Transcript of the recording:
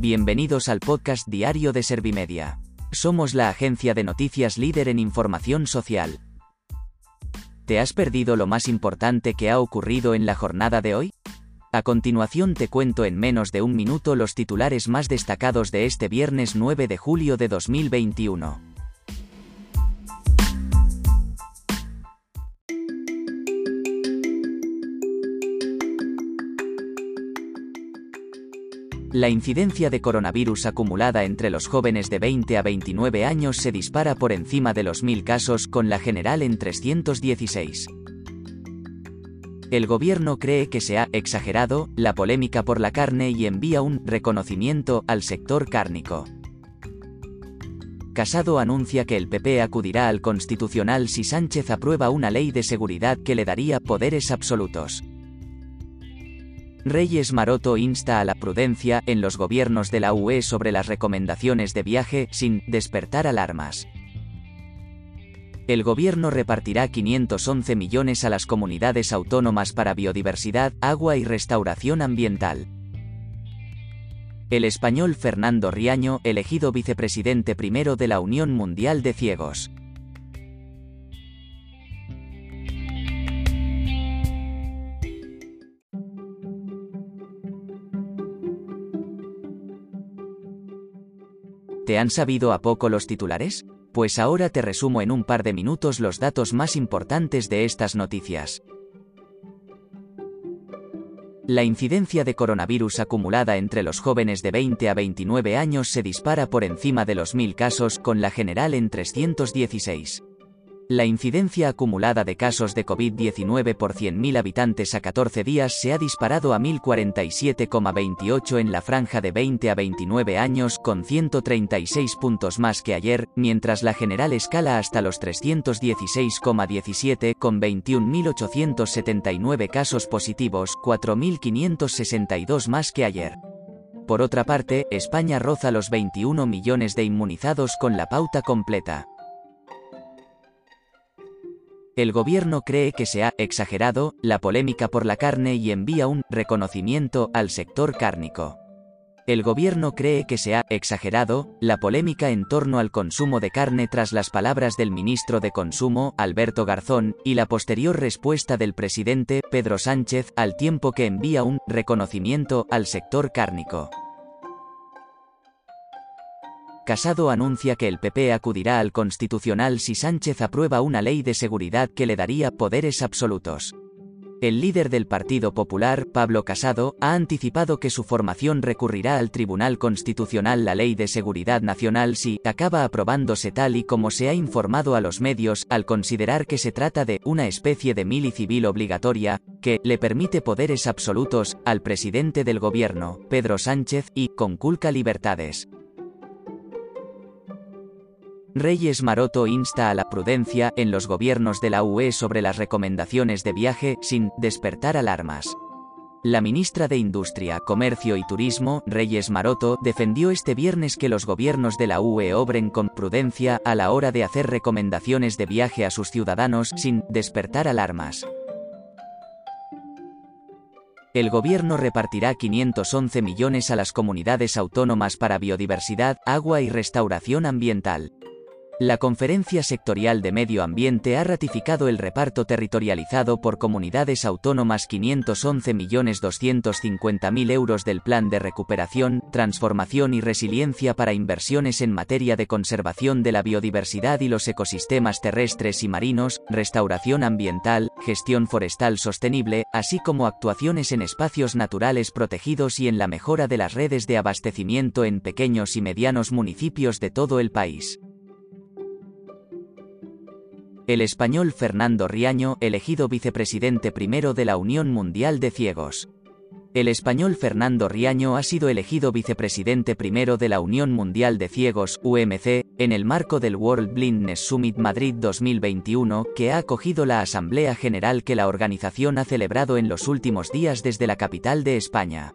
Bienvenidos al podcast diario de Servimedia. Somos la agencia de noticias líder en información social. ¿Te has perdido lo más importante que ha ocurrido en la jornada de hoy? A continuación te cuento en menos de un minuto los titulares más destacados de este viernes 9 de julio de 2021. La incidencia de coronavirus acumulada entre los jóvenes de 20 a 29 años se dispara por encima de los 1.000 casos, con la general en 316. El gobierno cree que se ha exagerado la polémica por la carne y envía un reconocimiento al sector cárnico. Casado anuncia que el PP acudirá al Constitucional si Sánchez aprueba una ley de seguridad que le daría poderes absolutos. Reyes Maroto insta a la prudencia en los gobiernos de la UE sobre las recomendaciones de viaje sin despertar alarmas. El gobierno repartirá 511 millones a las comunidades autónomas para biodiversidad, agua y restauración ambiental. El español Fernando Riaño, elegido vicepresidente primero de la Unión Mundial de Ciegos. ¿Te han sabido a poco los titulares? Pues ahora te resumo en un par de minutos los datos más importantes de estas noticias. La incidencia de coronavirus acumulada entre los jóvenes de 20 a 29 años se dispara por encima de los 1.000 casos, con la general en 316. La incidencia acumulada de casos de COVID-19 por 100.000 habitantes a 14 días se ha disparado a 1047,28 en la franja de 20 a 29 años, con 136 puntos más que ayer, mientras la general escala hasta los 316,17 con 21.879 casos positivos, 4.562 más que ayer. Por otra parte, España roza los 21 millones de inmunizados con la pauta completa. El gobierno cree que se ha exagerado la polémica por la carne y envía un reconocimiento al sector cárnico. El gobierno cree que se ha exagerado la polémica en torno al consumo de carne tras las palabras del ministro de Consumo, Alberto Garzón, y la posterior respuesta del presidente, Pedro Sánchez, al tiempo que envía un reconocimiento al sector cárnico. Casado anuncia que el PP acudirá al Constitucional si Sánchez aprueba una ley de seguridad que le daría poderes absolutos. El líder del Partido Popular, Pablo Casado, ha anticipado que su formación recurrirá al Tribunal Constitucional la Ley de Seguridad Nacional si acaba aprobándose tal y como se ha informado a los medios, al considerar que se trata de una especie de mili civil obligatoria, que le permite poderes absolutos al presidente del gobierno, Pedro Sánchez, y conculca libertades. Reyes Maroto insta a la prudencia en los gobiernos de la UE sobre las recomendaciones de viaje sin despertar alarmas. La ministra de Industria, Comercio y Turismo, Reyes Maroto, defendió este viernes que los gobiernos de la UE obren con prudencia a la hora de hacer recomendaciones de viaje a sus ciudadanos sin despertar alarmas. El gobierno repartirá 511 millones a las comunidades autónomas para biodiversidad, agua y restauración ambiental. La Conferencia Sectorial de Medio Ambiente ha ratificado el reparto territorializado por comunidades autónomas 511.250.000 euros del Plan de Recuperación, Transformación y Resiliencia para inversiones en materia de conservación de la biodiversidad y los ecosistemas terrestres y marinos, restauración ambiental, gestión forestal sostenible, así como actuaciones en espacios naturales protegidos y en la mejora de las redes de abastecimiento en pequeños y medianos municipios de todo el país. El español Fernando Riaño, elegido vicepresidente primero de la Unión Mundial de Ciegos. El español Fernando Riaño ha sido elegido vicepresidente primero de la Unión Mundial de Ciegos, UMC, en el marco del World Blindness Summit Madrid 2021, que ha acogido la Asamblea General que la organización ha celebrado en los últimos días desde la capital de España.